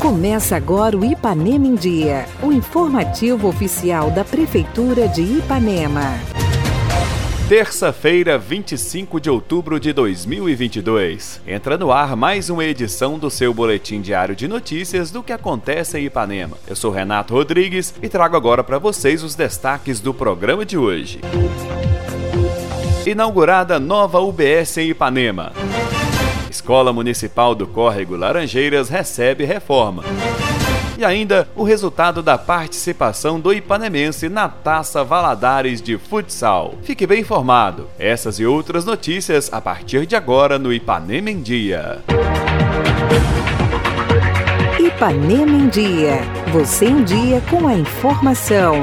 Começa agora o Ipanema em Dia, o informativo oficial da Prefeitura de Ipanema. Terça-feira, 25 de outubro de 2022. Entra no ar mais uma edição do seu boletim diário de notícias do que acontece em Ipanema. Eu sou Renato Rodrigues e trago agora para vocês os destaques do programa de hoje. Inaugurada nova UBS em Ipanema. Escola Municipal do Córrego Laranjeiras recebe reforma. E ainda o resultado da participação do Ipanemense na Taça Valadares de Futsal. Fique bem informado. Essas e outras notícias a partir de agora no Ipanema em Dia. Ipanema em Dia. Você em dia com a informação.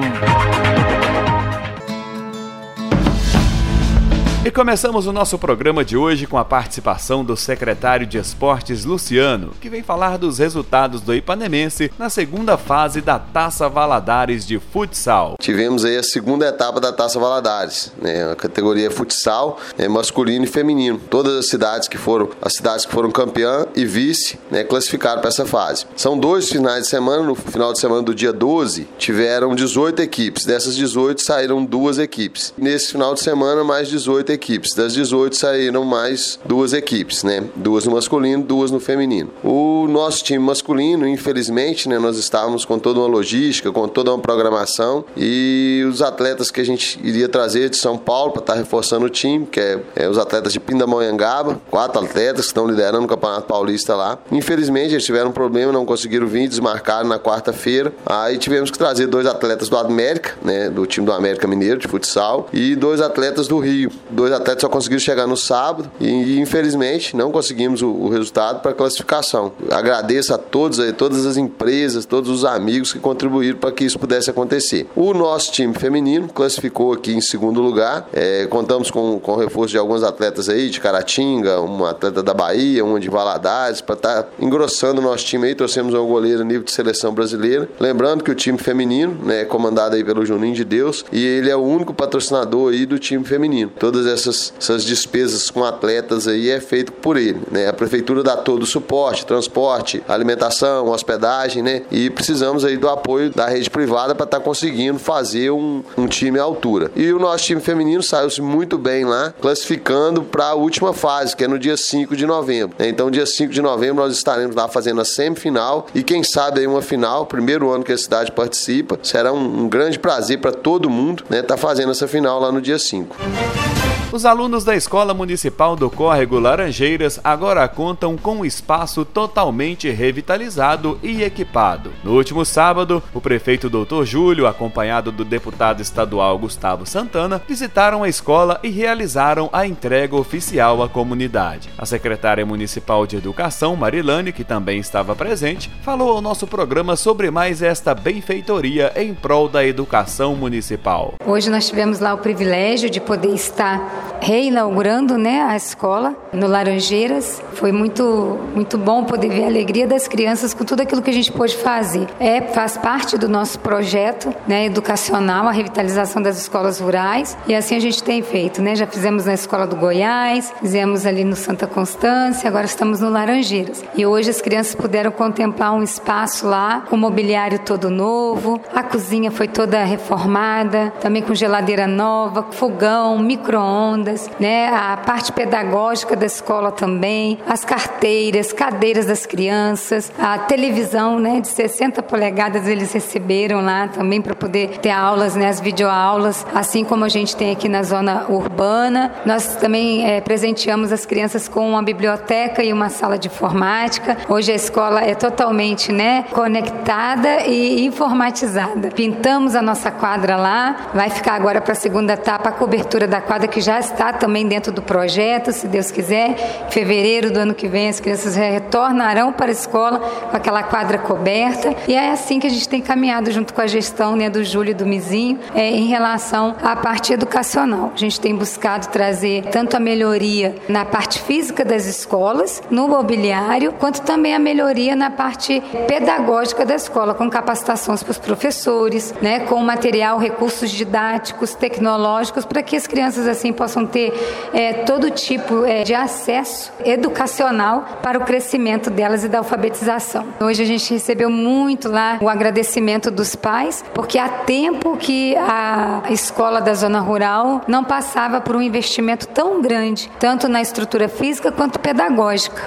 E começamos o nosso programa de hoje com a participação do secretário de Esportes Luciano, que vem falar dos resultados do Ipanemense na segunda fase da Taça Valadares de Futsal. Tivemos aí a segunda etapa da Taça Valadares, né? A categoria futsal, né? masculino e feminino. Todas as cidades que foram, as cidades que foram campeã e vice, né? classificaram para essa fase. São dois finais de semana, no final de semana do dia 12, tiveram 18 equipes. Dessas 18 saíram duas equipes. Nesse final de semana, mais 18 equipes. Das 18 saíram mais duas equipes, né? Duas no masculino, duas no feminino. O nosso time masculino, infelizmente, né, nós estávamos com toda uma logística, com toda uma programação e os atletas que a gente iria trazer de São Paulo para estar tá reforçando o time, que é, é os atletas de Pindamonhangaba, quatro atletas que estão liderando o Campeonato Paulista lá. Infelizmente, eles tiveram um problema, não conseguiram vir, desmarcaram na quarta-feira. Aí tivemos que trazer dois atletas do América, né, do time do América Mineiro de futsal, e dois atletas do Rio, dois dois atletas só conseguiram chegar no sábado e, infelizmente não conseguimos o, o resultado para classificação. Agradeço a todos, a todas as empresas, todos os amigos que contribuíram para que isso pudesse acontecer. O nosso time feminino classificou aqui em segundo lugar. É, contamos com, com o reforço de alguns atletas aí, de Caratinga, um atleta da Bahia, um de Valadares, para estar tá engrossando o nosso time aí. Trouxemos um goleiro nível de seleção brasileira. Lembrando que o time feminino né, é comandado aí pelo Juninho de Deus e ele é o único patrocinador aí do time feminino. Todas essas, essas despesas com atletas aí é feito por ele. Né? A prefeitura dá todo o suporte, transporte, alimentação, hospedagem, né? E precisamos aí do apoio da rede privada para estar tá conseguindo fazer um, um time à altura. E o nosso time feminino saiu-se muito bem lá, classificando para a última fase, que é no dia 5 de novembro. Né? Então, dia 5 de novembro, nós estaremos lá fazendo a semifinal e quem sabe aí uma final, primeiro ano que a cidade participa. Será um, um grande prazer para todo mundo né, tá fazendo essa final lá no dia 5. Os alunos da Escola Municipal do Córrego Laranjeiras agora contam com um espaço totalmente revitalizado e equipado. No último sábado, o prefeito Dr. Júlio, acompanhado do deputado estadual Gustavo Santana, visitaram a escola e realizaram a entrega oficial à comunidade. A secretária municipal de Educação, Marilane, que também estava presente, falou ao nosso programa sobre mais esta benfeitoria em prol da educação municipal. Hoje nós tivemos lá o privilégio de poder estar reinaugurando né, a escola no Laranjeiras. Foi muito, muito bom poder ver a alegria das crianças com tudo aquilo que a gente pôde fazer. É, faz parte do nosso projeto né, educacional, a revitalização das escolas rurais, e assim a gente tem feito. Né? Já fizemos na Escola do Goiás, fizemos ali no Santa Constância, agora estamos no Laranjeiras. E hoje as crianças puderam contemplar um espaço lá com mobiliário todo novo, a cozinha foi toda reformada, também com geladeira nova, fogão, micro-ondas né? A parte pedagógica da escola também, as carteiras, cadeiras das crianças, a televisão, né? De 60 polegadas eles receberam lá também para poder ter aulas, né? As videoaulas, assim como a gente tem aqui na zona urbana. Nós também é, presenteamos as crianças com uma biblioteca e uma sala de informática. Hoje a escola é totalmente, né? Conectada e informatizada. Pintamos a nossa quadra lá. Vai ficar agora para a segunda etapa a cobertura da quadra que já está também dentro do projeto, se Deus quiser. Em fevereiro do ano que vem, as crianças retornarão para a escola com aquela quadra coberta. E é assim que a gente tem caminhado junto com a gestão né, do Júlio e do Mizinho é, em relação à parte educacional. A gente tem buscado trazer tanto a melhoria na parte física das escolas, no mobiliário, quanto também a melhoria na parte pedagógica da escola, com capacitações para os professores, né, com material, recursos didáticos, tecnológicos, para que as crianças assim possam possam ter é, todo tipo é, de acesso educacional para o crescimento delas e da alfabetização. Hoje a gente recebeu muito lá o agradecimento dos pais, porque há tempo que a escola da zona rural não passava por um investimento tão grande, tanto na estrutura física quanto pedagógica.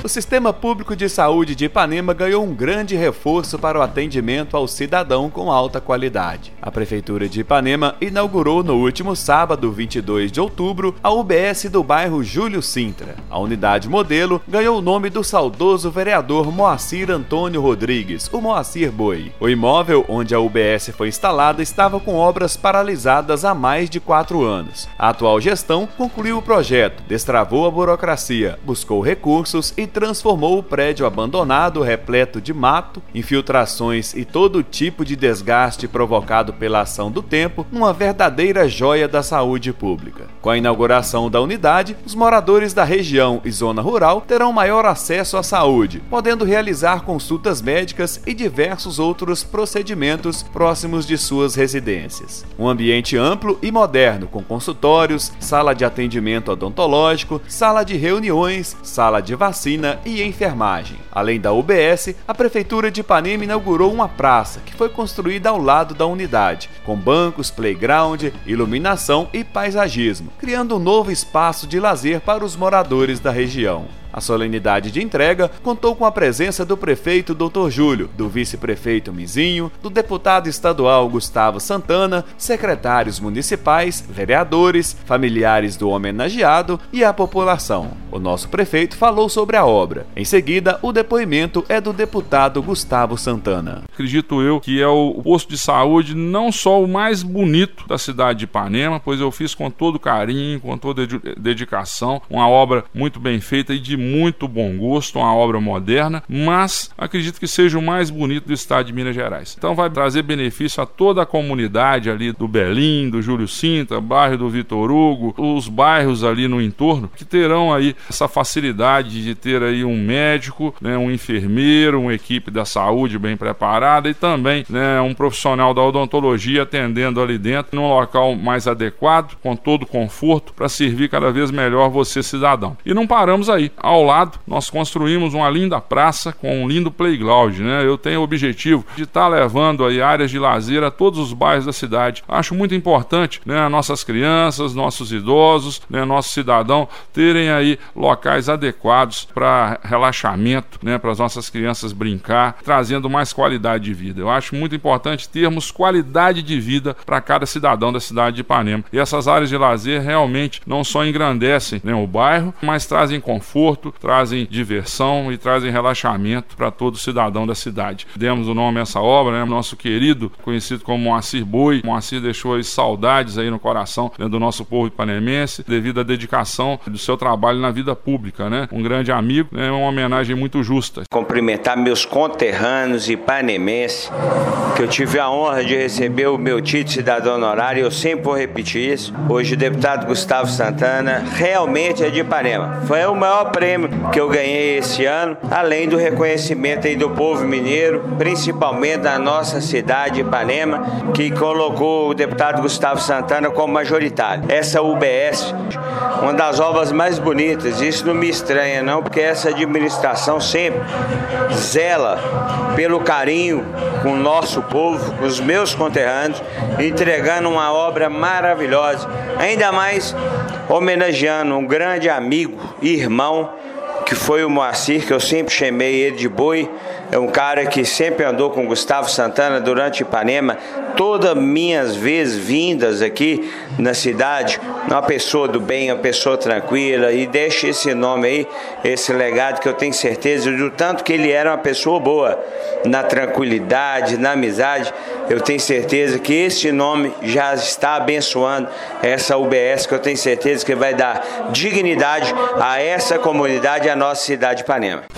O Sistema Público de Saúde de Ipanema ganhou um grande reforço para o atendimento ao cidadão com alta qualidade. A Prefeitura de Ipanema inaugurou no último sábado, 22 de outubro, a UBS do bairro Júlio Sintra. A unidade modelo ganhou o nome do saudoso vereador Moacir Antônio Rodrigues, o Moacir Boi. O imóvel onde a UBS foi instalada estava com obras paralisadas há mais de quatro anos. A atual gestão concluiu o projeto, destravou a burocracia, buscou recursos e transformou o prédio abandonado, repleto de mato, infiltrações e todo tipo de desgaste provocado pela ação do tempo, numa verdadeira joia da saúde pública. Com a inauguração da unidade, os moradores da região e zona rural terão maior acesso à saúde, podendo realizar consultas médicas e diversos outros procedimentos próximos de suas residências. Um ambiente amplo e moderno, com consultórios, sala de atendimento odontológico, sala de reuniões, sala de vacina medicina e enfermagem. Além da UBS, a Prefeitura de Ipanema inaugurou uma praça que foi construída ao lado da unidade, com bancos, playground, iluminação e paisagismo, criando um novo espaço de lazer para os moradores da região. A solenidade de entrega contou com a presença do prefeito Dr. Júlio, do vice-prefeito Mizinho, do deputado estadual Gustavo Santana, secretários municipais, vereadores, familiares do homenageado e a população. O nosso prefeito falou sobre a obra. Em seguida, o depoimento é do deputado Gustavo Santana. Acredito eu que é o posto de saúde não só o mais bonito da cidade de Ipanema, pois eu fiz com todo carinho, com toda dedicação, uma obra muito bem feita e de muito bom gosto, uma obra moderna, mas acredito que seja o mais bonito do estado de Minas Gerais. Então vai trazer benefício a toda a comunidade ali do Belim, do Júlio Cinta, bairro do Vitor Hugo, os bairros ali no entorno, que terão aí essa facilidade de ter aí um médico, né, um enfermeiro, uma equipe da saúde bem preparada e também né, um profissional da odontologia atendendo ali dentro num local mais adequado, com todo conforto, para servir cada vez melhor você, cidadão. E não paramos aí. Ao lado, nós construímos uma linda praça com um lindo playground, né? Eu tenho o objetivo de estar tá levando aí áreas de lazer a todos os bairros da cidade. Acho muito importante, né, nossas crianças, nossos idosos, né, nosso cidadão terem aí locais adequados para relaxamento, né, para as nossas crianças brincar, trazendo mais qualidade de vida. Eu acho muito importante termos qualidade de vida para cada cidadão da cidade de Ipanema. E essas áreas de lazer realmente não só engrandecem né, o bairro, mas trazem conforto trazem diversão e trazem relaxamento para todo cidadão da cidade. Demos o nome a essa obra, né? Nosso querido, conhecido como Moacir Boi. Moacir deixou aí saudades aí no coração né, do nosso povo ipanemense, devido à dedicação do seu trabalho na vida pública, né? Um grande amigo, né? Uma homenagem muito justa. Cumprimentar meus conterrâneos ipanemenses, que eu tive a honra de receber o meu título de cidadão honorário, eu sempre vou repetir isso. Hoje o deputado Gustavo Santana realmente é de Ipanema. Foi o maior prêmio que eu ganhei esse ano, além do reconhecimento aí do povo mineiro, principalmente da nossa cidade, Ipanema, que colocou o deputado Gustavo Santana como majoritário. Essa UBS, uma das obras mais bonitas, isso não me estranha não, porque essa administração sempre zela pelo carinho com o nosso povo, com os meus conterrâneos, entregando uma obra maravilhosa, ainda mais homenageando um grande amigo, irmão, que foi o Moacir, que eu sempre chamei ele de boi, é um cara que sempre andou com Gustavo Santana durante Ipanema, todas minhas vezes vindas aqui na cidade, uma pessoa do bem, uma pessoa tranquila, e deixa esse nome aí, esse legado que eu tenho certeza do tanto que ele era uma pessoa boa, na tranquilidade, na amizade, eu tenho certeza que esse nome já está abençoando essa UBS, que eu tenho certeza que vai dar dignidade a essa comunidade, a nossa cidade de Ipanema.